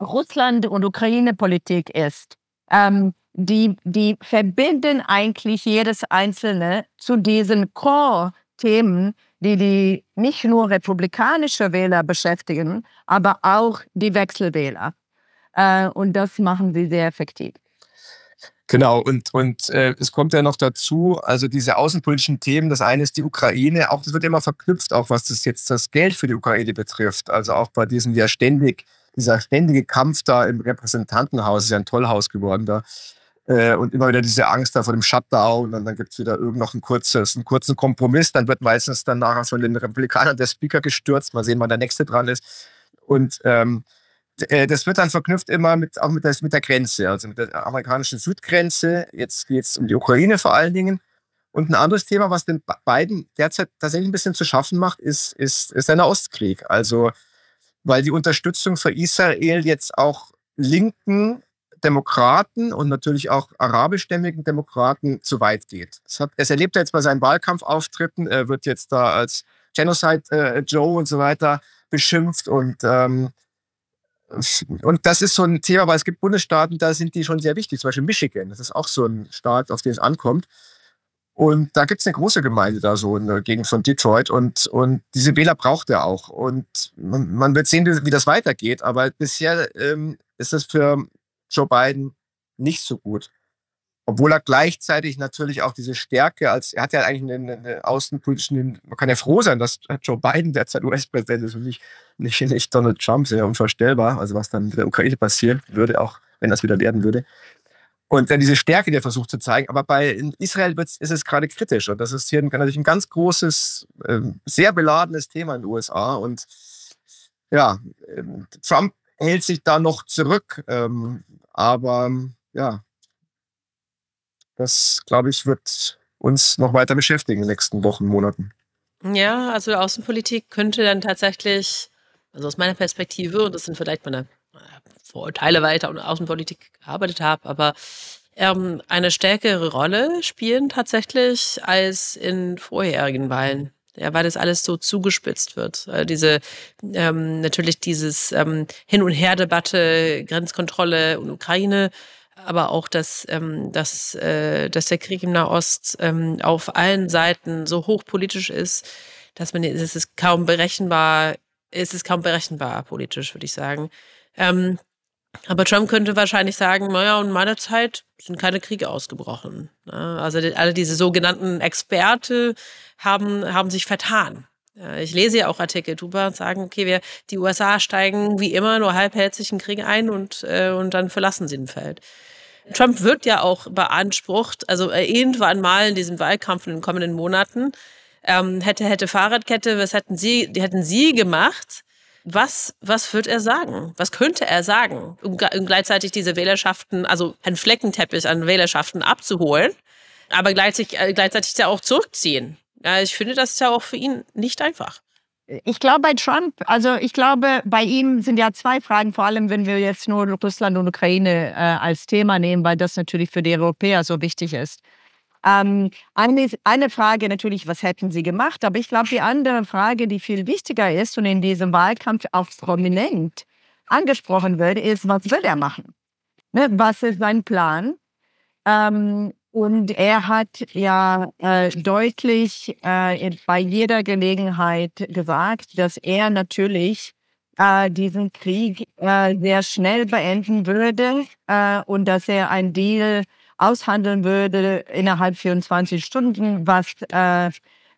Russland- und Ukraine-Politik ist. Ähm, die, die verbinden eigentlich jedes Einzelne zu diesen Core-Themen, die die nicht nur republikanische Wähler beschäftigen, aber auch die Wechselwähler. Äh, und das machen sie sehr effektiv. Genau, und, und äh, es kommt ja noch dazu, also diese außenpolitischen Themen, das eine ist die Ukraine, auch das wird immer verknüpft, auch was das jetzt das Geld für die Ukraine betrifft. Also auch bei diesem ja ständig, dieser ständige Kampf da im Repräsentantenhaus, ist ja ein Tollhaus geworden da. Äh, und immer wieder diese Angst da vor dem Shutdown und dann gibt es wieder irgend noch ein kurzes, einen kurzen Kompromiss. Dann wird meistens dann nachher von den Republikanern der Speaker gestürzt. Mal sehen, wann der nächste dran ist. Und ähm, äh, das wird dann verknüpft immer mit, auch mit der, mit der Grenze, also mit der amerikanischen Südgrenze. Jetzt geht es um die Ukraine vor allen Dingen. Und ein anderes Thema, was den beiden derzeit tatsächlich ein bisschen zu schaffen macht, ist, ist, ist der Ostkrieg. Also, weil die Unterstützung für Israel jetzt auch linken Demokraten und natürlich auch arabischstämmigen Demokraten zu weit geht. Das, hat, das erlebt er jetzt bei seinen Wahlkampfauftritten. Er wird jetzt da als Genocide äh, Joe und so weiter beschimpft und ähm, und das ist so ein Thema, weil es gibt Bundesstaaten, da sind die schon sehr wichtig. Zum Beispiel Michigan, das ist auch so ein Staat, auf den es ankommt. Und da gibt es eine große Gemeinde da so in der Gegend von Detroit und, und diese Wähler braucht er auch. Und man, man wird sehen, wie, wie das weitergeht. Aber bisher ähm, ist das für Joe Biden nicht so gut. Obwohl er gleichzeitig natürlich auch diese Stärke als, er hat ja eigentlich einen, einen außenpolitischen, man kann ja froh sein, dass Joe Biden derzeit US-Präsident ist und nicht, nicht, nicht Donald Trump, sehr unvorstellbar, also was dann mit der Ukraine passieren würde, auch wenn das wieder werden würde. Und dann diese Stärke, die er versucht zu zeigen. Aber bei Israel ist es gerade kritisch. Und das ist hier natürlich ein ganz großes, ähm, sehr beladenes Thema in den USA. Und ja, ähm, Trump hält sich da noch zurück. Ähm, aber ja, das, glaube ich, wird uns noch weiter beschäftigen in den nächsten Wochen, Monaten. Ja, also Außenpolitik könnte dann tatsächlich, also aus meiner Perspektive, und das sind vielleicht meine Vorurteile weiter und Außenpolitik gearbeitet habe, aber ähm, eine stärkere Rolle spielen tatsächlich als in vorherigen Wahlen. Ja, weil das alles so zugespitzt wird. Äh, diese ähm, natürlich dieses ähm, Hin- und Her-Debatte, Grenzkontrolle und Ukraine aber auch, dass, ähm, dass, äh, dass der Krieg im Nahost ähm, auf allen Seiten so hochpolitisch ist, dass man es ist kaum berechenbar, es ist kaum berechenbar politisch, würde ich sagen. Ähm, aber Trump könnte wahrscheinlich sagen, naja, in meiner Zeit sind keine Kriege ausgebrochen. Ne? Also alle diese sogenannten Experte haben, haben sich vertan. Ich lese ja auch Artikel drüber und sagen, okay, wir, die USA steigen wie immer nur halbherzig in Krieg ein und, äh, und dann verlassen sie den Feld. Trump wird ja auch beansprucht, also äh, irgendwann mal in diesem Wahlkampf in den kommenden Monaten, ähm, hätte, hätte Fahrradkette, was hätten Sie, hätten Sie gemacht? Was, was wird er sagen? Was könnte er sagen, um, um gleichzeitig diese Wählerschaften, also einen Fleckenteppich an Wählerschaften abzuholen, aber gleichzeitig, äh, gleichzeitig ja auch zurückziehen? Ja, ich finde, das ist ja auch für ihn nicht einfach. Ich glaube bei Trump, also ich glaube, bei ihm sind ja zwei Fragen, vor allem wenn wir jetzt nur Russland und Ukraine äh, als Thema nehmen, weil das natürlich für die Europäer so wichtig ist. Ähm, eine, eine Frage natürlich, was hätten sie gemacht? Aber ich glaube, die andere Frage, die viel wichtiger ist und in diesem Wahlkampf auch prominent angesprochen wird, ist, was will er machen? Ne? Was ist sein Plan? Ähm, und er hat ja äh, deutlich äh, bei jeder Gelegenheit gesagt, dass er natürlich äh, diesen Krieg äh, sehr schnell beenden würde äh, und dass er ein Deal aushandeln würde innerhalb 24 Stunden, was äh,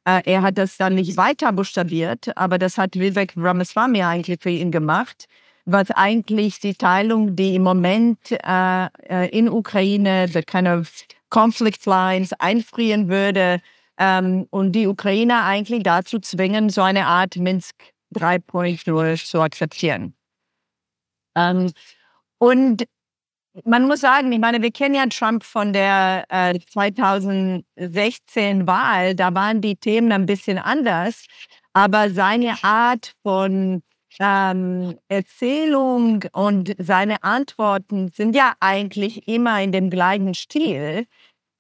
äh, er hat das dann nicht weiter buchstabiert, aber das hat Vivek Ramaswamy eigentlich für ihn gemacht, was eigentlich die Teilung, die im Moment äh, äh in Ukraine, the kind of Conflict Lines einfrieren würde ähm, und die Ukrainer eigentlich dazu zwingen, so eine Art Minsk 3.0 zu akzeptieren. Ähm, und man muss sagen, ich meine, wir kennen ja Trump von der äh, 2016 Wahl, da waren die Themen ein bisschen anders, aber seine Art von ähm, Erzählung und seine Antworten sind ja eigentlich immer in dem gleichen Stil.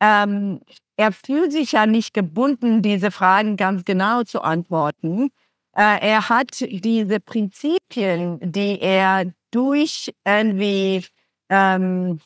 Ähm, er fühlt sich ja nicht gebunden, diese Fragen ganz genau zu antworten. Äh, er hat diese Prinzipien, die er durch irgendwie ähm,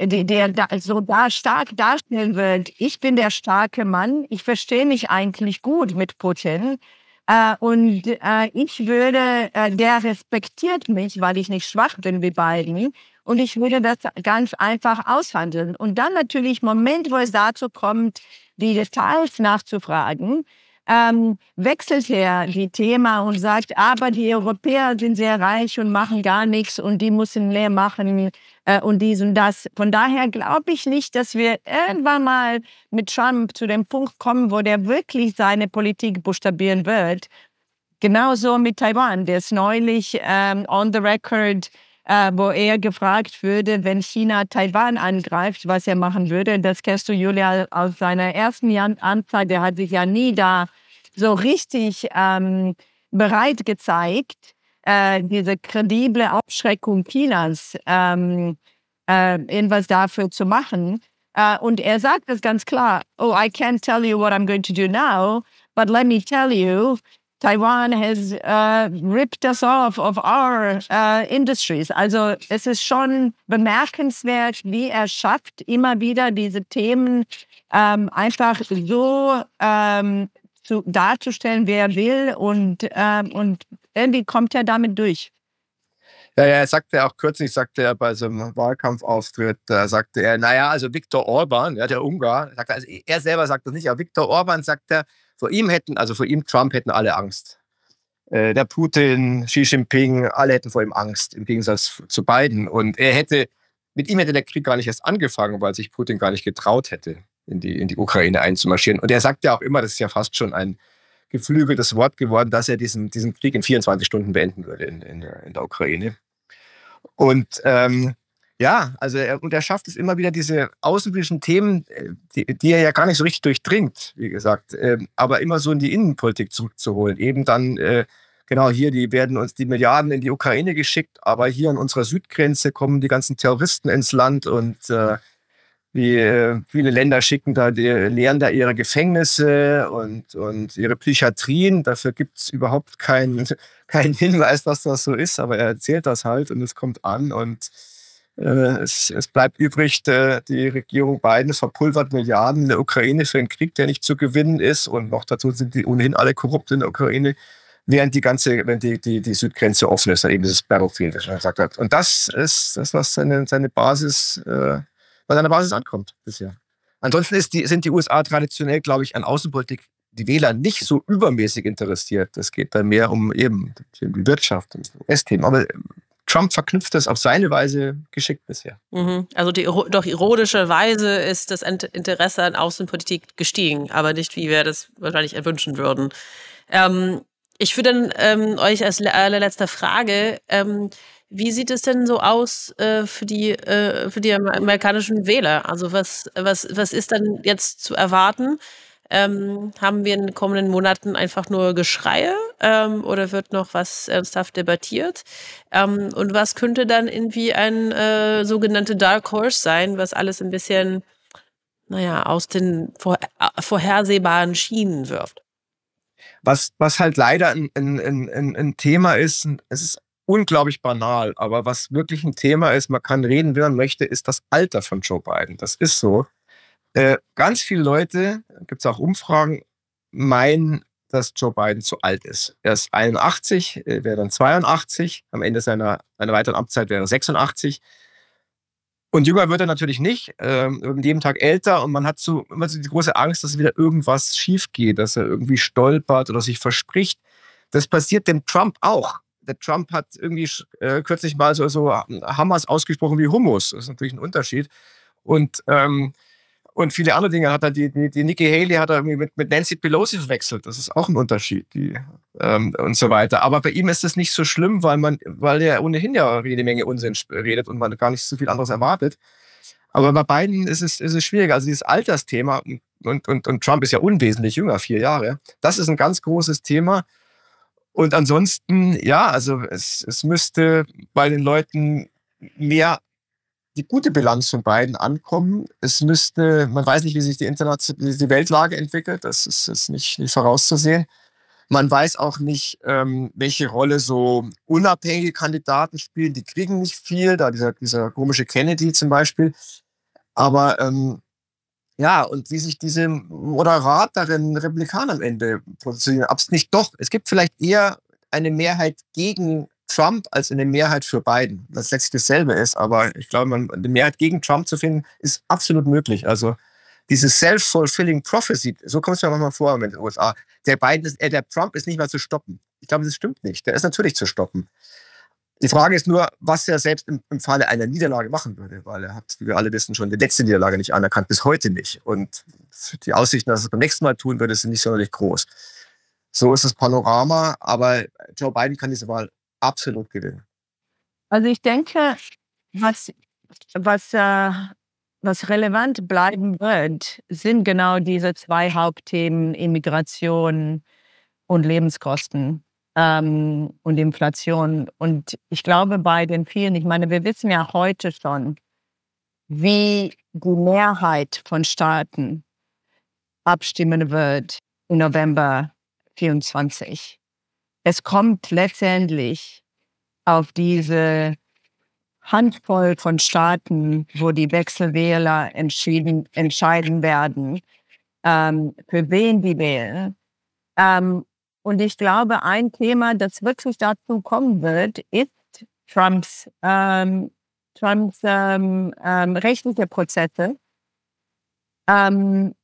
die, der da, so da stark darstellen wird. Ich bin der starke Mann. Ich verstehe mich eigentlich gut mit Putin. Äh, und äh, ich würde, äh, der respektiert mich, weil ich nicht schwach bin wie beiden. Und ich würde das ganz einfach aushandeln. Und dann natürlich, Moment, wo es dazu kommt, die Details nachzufragen, ähm, wechselt er die Thema und sagt, aber die Europäer sind sehr reich und machen gar nichts und die müssen mehr machen äh, und dies und das. Von daher glaube ich nicht, dass wir irgendwann mal mit Trump zu dem Punkt kommen, wo der wirklich seine Politik buchstabieren wird. Genauso mit Taiwan, der ist neulich ähm, on the record äh, wo er gefragt würde, wenn China Taiwan angreift, was er machen würde. Das kennst du, Julia, aus seiner ersten Amtszeit. Der hat sich ja nie da so richtig ähm, bereit gezeigt, äh, diese kredible Abschreckung Chinas ähm, äh, irgendwas dafür zu machen. Äh, und er sagt das ganz klar, oh, I can't tell you what I'm going to do now, but let me tell you, Taiwan has uh, ripped us off of our uh, industries. Also es ist schon bemerkenswert, wie er schafft, immer wieder diese Themen ähm, einfach so ähm, zu, darzustellen, wer will und, ähm, und irgendwie kommt er damit durch. Ja, ja, er sagte auch kürzlich, sagte er bei so einem Wahlkampfauftritt, da sagte er, naja, also Viktor Orban, ja, der Ungar, sagte, also er selber sagt das nicht, aber Viktor Orban sagt er, vor ihm hätten, also vor ihm Trump hätten alle Angst. Äh, der Putin, Xi Jinping, alle hätten vor ihm Angst, im Gegensatz zu beiden. Und er hätte, mit ihm hätte der Krieg gar nicht erst angefangen, weil sich Putin gar nicht getraut hätte, in die, in die Ukraine einzumarschieren. Und er sagt ja auch immer, das ist ja fast schon ein geflügeltes Wort geworden, dass er diesen, diesen Krieg in 24 Stunden beenden würde in, in, in der Ukraine. Und ähm, ja, also er, und er schafft es immer wieder, diese außenpolitischen Themen, äh, die, die, er ja gar nicht so richtig durchdringt, wie gesagt, äh, aber immer so in die Innenpolitik zurückzuholen. Eben dann, äh, genau hier, die werden uns die Milliarden in die Ukraine geschickt, aber hier an unserer Südgrenze kommen die ganzen Terroristen ins Land und äh, wie äh, viele Länder schicken da, die leeren da ihre Gefängnisse und, und ihre Psychiatrien. Dafür gibt es überhaupt keinen (laughs) kein Hinweis, dass das so ist, aber er erzählt das halt und es kommt an und es, es, bleibt übrig, der, die Regierung Biden verpulvert Milliarden in der Ukraine für einen Krieg, der nicht zu gewinnen ist und noch dazu sind die ohnehin alle korrupt in der Ukraine während die ganze, wenn die, die, die Südgrenze offen ist, eben dieses Battlefield, das er gesagt hat. Und das ist das, was seine, seine Basis äh, bei seiner Basis ankommt bisher. Ansonsten die, sind die USA traditionell, glaube ich, an Außenpolitik die Wähler nicht so übermäßig interessiert. Es geht dann mehr um eben die Wirtschaft und US-Themen. Aber Trump verknüpft das auf seine Weise geschickt bisher. Mhm. Also die, doch ironischerweise ist das Interesse an Außenpolitik gestiegen, aber nicht, wie wir das wahrscheinlich erwünschen würden. Ähm, ich würde dann ähm, euch als allerletzte Frage ähm, wie sieht es denn so aus äh, für, die, äh, für die amerikanischen Wähler? Also was, was, was ist dann jetzt zu erwarten? Ähm, haben wir in den kommenden Monaten einfach nur Geschreie ähm, oder wird noch was ernsthaft debattiert? Ähm, und was könnte dann irgendwie ein äh, sogenannte Dark Horse sein, was alles ein bisschen, naja, aus den vor, äh, vorhersehbaren Schienen wirft? Was, was halt leider ein, ein, ein, ein Thema ist, es ist unglaublich banal, aber was wirklich ein Thema ist, man kann reden, wie man möchte, ist das Alter von Joe Biden. Das ist so. Äh, ganz viele Leute, gibt es auch Umfragen, meinen, dass Joe Biden zu alt ist. Er ist 81, äh, wäre dann 82, am Ende seiner, seiner weiteren Amtszeit wäre er 86. Und jünger wird er natürlich nicht, ähm, jeden Tag älter und man hat so immer so die große Angst, dass wieder irgendwas schief geht, dass er irgendwie stolpert oder sich verspricht. Das passiert dem Trump auch der Trump hat irgendwie äh, kürzlich mal so, so Hammers ausgesprochen wie Hummus. Das ist natürlich ein Unterschied. Und, ähm, und viele andere Dinge hat er, die, die, die Nikki Haley hat er irgendwie mit, mit Nancy Pelosi verwechselt. Das ist auch ein Unterschied. Die, ähm, und so weiter. Aber bei ihm ist es nicht so schlimm, weil man, weil er ohnehin ja jede Menge Unsinn redet und man gar nicht so viel anderes erwartet. Aber bei beiden ist es, ist es schwieriger. Also dieses Altersthema und, und, und Trump ist ja unwesentlich jünger, vier Jahre. Das ist ein ganz großes Thema. Und ansonsten, ja, also es, es müsste bei den Leuten mehr die gute Bilanz von beiden ankommen. Es müsste, man weiß nicht, wie sich die, internationale die Weltlage entwickelt, das ist, ist nicht, nicht vorauszusehen. Man weiß auch nicht, ähm, welche Rolle so unabhängige Kandidaten spielen. Die kriegen nicht viel, da dieser, dieser komische Kennedy zum Beispiel. Aber ähm, ja, und wie sich diese moderateren Republikaner am Ende positionieren. Ob es nicht doch, es gibt vielleicht eher eine Mehrheit gegen Trump als eine Mehrheit für Biden. Was letztlich dasselbe ist, aber ich glaube, man, eine Mehrheit gegen Trump zu finden, ist absolut möglich. Also diese self-fulfilling prophecy, so kommt es mir manchmal vor in den USA. Der Biden ist, äh, der Trump ist nicht mehr zu stoppen. Ich glaube, das stimmt nicht. Der ist natürlich zu stoppen. Die Frage ist nur, was er selbst im, im Falle einer Niederlage machen würde, weil er hat, wie wir alle wissen, schon die letzte Niederlage nicht anerkannt, bis heute nicht. Und die Aussichten, dass er es beim nächsten Mal tun würde, sind nicht sonderlich groß. So ist das Panorama, aber Joe Biden kann diese Wahl absolut gewinnen. Also ich denke, was, was, äh, was relevant bleiben wird, sind genau diese zwei Hauptthemen Immigration und Lebenskosten ähm, und Inflation. Und ich glaube, bei den vielen, ich meine, wir wissen ja heute schon, wie die Mehrheit von Staaten abstimmen wird im November 24. Es kommt letztendlich auf diese Handvoll von Staaten, wo die Wechselwähler entschieden, entscheiden werden, ähm, für wen die wählen. Ähm, und ich glaube, ein Thema, das wirklich dazu kommen wird, ist Trumps, ähm, Trumps ähm, ähm, rechtliche Prozesse. Ähm,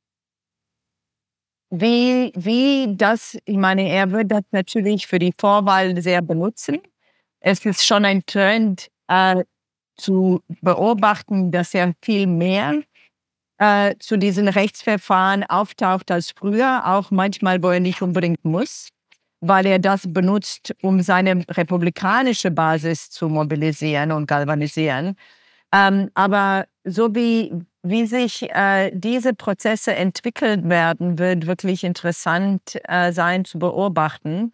wie, wie das, ich meine, er wird das natürlich für die Vorwahl sehr benutzen. Es ist schon ein Trend äh, zu beobachten, dass er viel mehr äh, zu diesen Rechtsverfahren auftaucht als früher, auch manchmal, wo er nicht unbedingt muss, weil er das benutzt, um seine republikanische Basis zu mobilisieren und galvanisieren. Ähm, aber so wie, wie sich äh, diese Prozesse entwickelt werden, wird wirklich interessant äh, sein zu beobachten.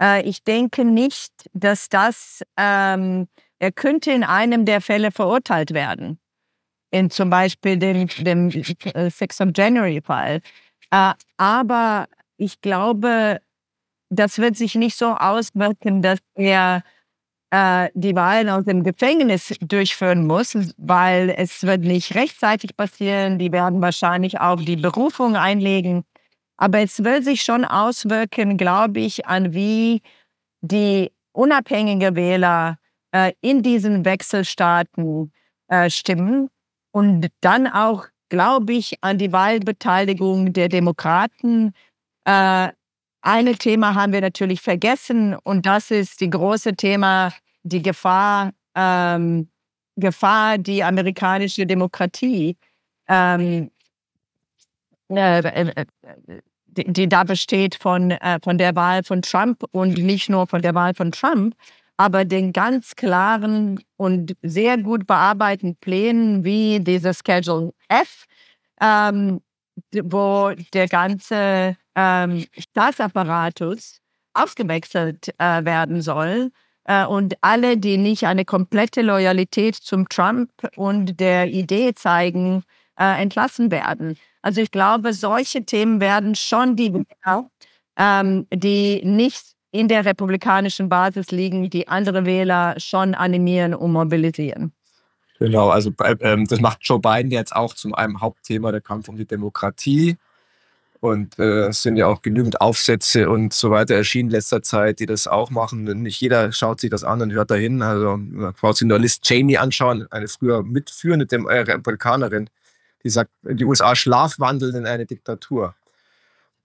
Äh, ich denke nicht, dass das, ähm, er könnte in einem der Fälle verurteilt werden. In zum Beispiel dem, dem 6 of January Fall. Äh, aber ich glaube, das wird sich nicht so auswirken, dass er äh, die Wahlen aus dem Gefängnis durchführen muss, weil es wird nicht rechtzeitig passieren. Die werden wahrscheinlich auch die Berufung einlegen. Aber es wird sich schon auswirken, glaube ich, an wie die unabhängigen Wähler äh, in diesen Wechselstaaten äh, stimmen und dann auch, glaube ich, an die Wahlbeteiligung der Demokraten. Äh, ein Thema haben wir natürlich vergessen und das ist die große Thema, die Gefahr, ähm, Gefahr, die amerikanische Demokratie, ähm, äh, äh, die, die, da besteht von, äh, von der Wahl von Trump und nicht nur von der Wahl von Trump, aber den ganz klaren und sehr gut bearbeiteten Plänen wie dieser Schedule F, ähm, wo der ganze ähm, Staatsapparatus ausgewechselt äh, werden soll äh, und alle, die nicht eine komplette Loyalität zum Trump und der Idee zeigen, äh, entlassen werden. Also ich glaube, solche Themen werden schon die, ähm, die nicht in der republikanischen Basis liegen, die andere Wähler schon animieren und mobilisieren. Genau, also ähm, das macht Joe Biden jetzt auch zum einem Hauptthema der Kampf um die Demokratie. Und äh, es sind ja auch genügend Aufsätze und so weiter erschienen in letzter Zeit, die das auch machen. Nicht jeder schaut sich das an und hört dahin. Also man braucht sich nur Liz Cheney anschauen, eine früher mitführende Dem äh, Republikanerin, die sagt, die USA schlafwandeln in eine Diktatur.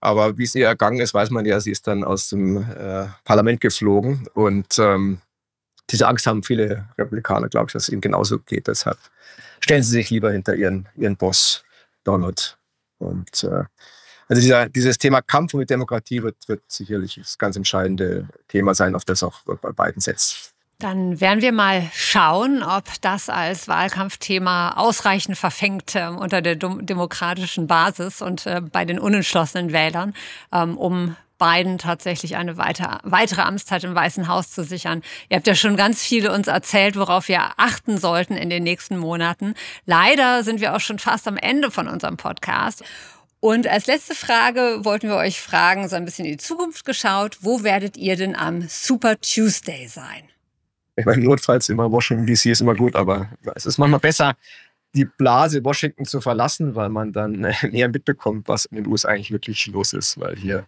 Aber wie es ihr ergangen ist, weiß man ja, sie ist dann aus dem äh, Parlament geflogen. Und ähm, diese Angst haben viele Republikaner, glaube ich, dass es ihnen genauso geht. Deshalb stellen sie sich lieber hinter ihren, ihren Boss Donald. Und äh, also dieser, dieses Thema Kampf um die Demokratie wird, wird sicherlich das ganz entscheidende Thema sein, auf das auch bei beiden setzt. Dann werden wir mal schauen, ob das als Wahlkampfthema ausreichend verfängt äh, unter der demokratischen Basis und äh, bei den unentschlossenen Wählern, ähm, um Biden tatsächlich eine weiter, weitere Amtszeit im Weißen Haus zu sichern. Ihr habt ja schon ganz viele uns erzählt, worauf wir achten sollten in den nächsten Monaten. Leider sind wir auch schon fast am Ende von unserem Podcast. Und als letzte Frage wollten wir euch fragen, so ein bisschen in die Zukunft geschaut, wo werdet ihr denn am Super Tuesday sein? Ich meine, notfalls immer Washington DC ist immer gut, aber es ist manchmal besser, die Blase Washington zu verlassen, weil man dann äh, (laughs) näher mitbekommt, was in den USA eigentlich wirklich los ist, weil hier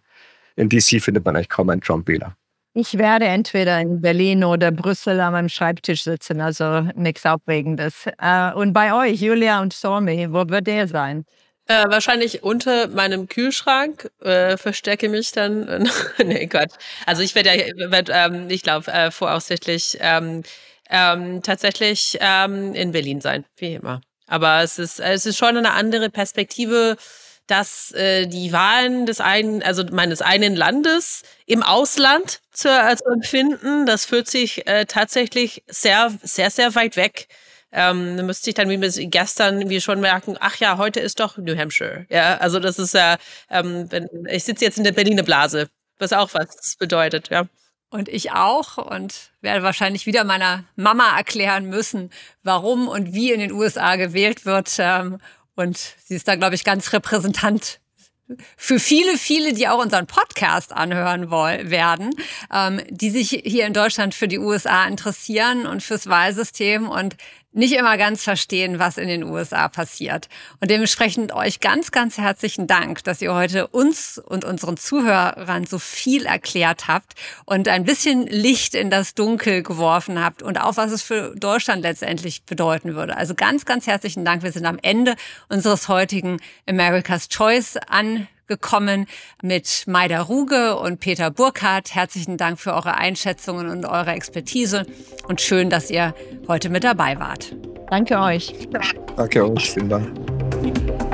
in DC findet man eigentlich kaum einen Trump-Wähler. Ich werde entweder in Berlin oder Brüssel an meinem Schreibtisch sitzen, also nichts Aufregendes. Äh, und bei euch, Julia und Stormy, wo wird der sein? Äh, wahrscheinlich unter meinem Kühlschrank äh, verstecke mich dann. (laughs) nee, Gott. Also ich werde ja, werd, ähm, ich glaube, äh, voraussichtlich ähm, ähm, tatsächlich ähm, in Berlin sein, wie immer. Aber es ist, es ist schon eine andere Perspektive, dass äh, die Wahlen des einen, also meines einen Landes im Ausland zu, äh, zu empfinden, das fühlt sich äh, tatsächlich sehr, sehr, sehr weit weg ähm, dann müsste ich dann wie gestern wie schon merken, ach ja, heute ist doch New Hampshire. Ja, also das ist ja, ähm, ich sitze jetzt in der Berliner Blase, was auch was bedeutet, ja. Und ich auch und werde wahrscheinlich wieder meiner Mama erklären müssen, warum und wie in den USA gewählt wird. Ähm, und sie ist da, glaube ich, ganz repräsentant für viele, viele, die auch unseren Podcast anhören wollen, werden, ähm, die sich hier in Deutschland für die USA interessieren und fürs Wahlsystem und nicht immer ganz verstehen, was in den USA passiert. Und dementsprechend euch ganz, ganz herzlichen Dank, dass ihr heute uns und unseren Zuhörern so viel erklärt habt und ein bisschen Licht in das Dunkel geworfen habt und auch, was es für Deutschland letztendlich bedeuten würde. Also ganz, ganz herzlichen Dank. Wir sind am Ende unseres heutigen America's Choice an gekommen mit Maida Ruge und Peter Burkhardt. Herzlichen Dank für eure Einschätzungen und eure Expertise und schön, dass ihr heute mit dabei wart. Danke euch. Danke euch, vielen Dank.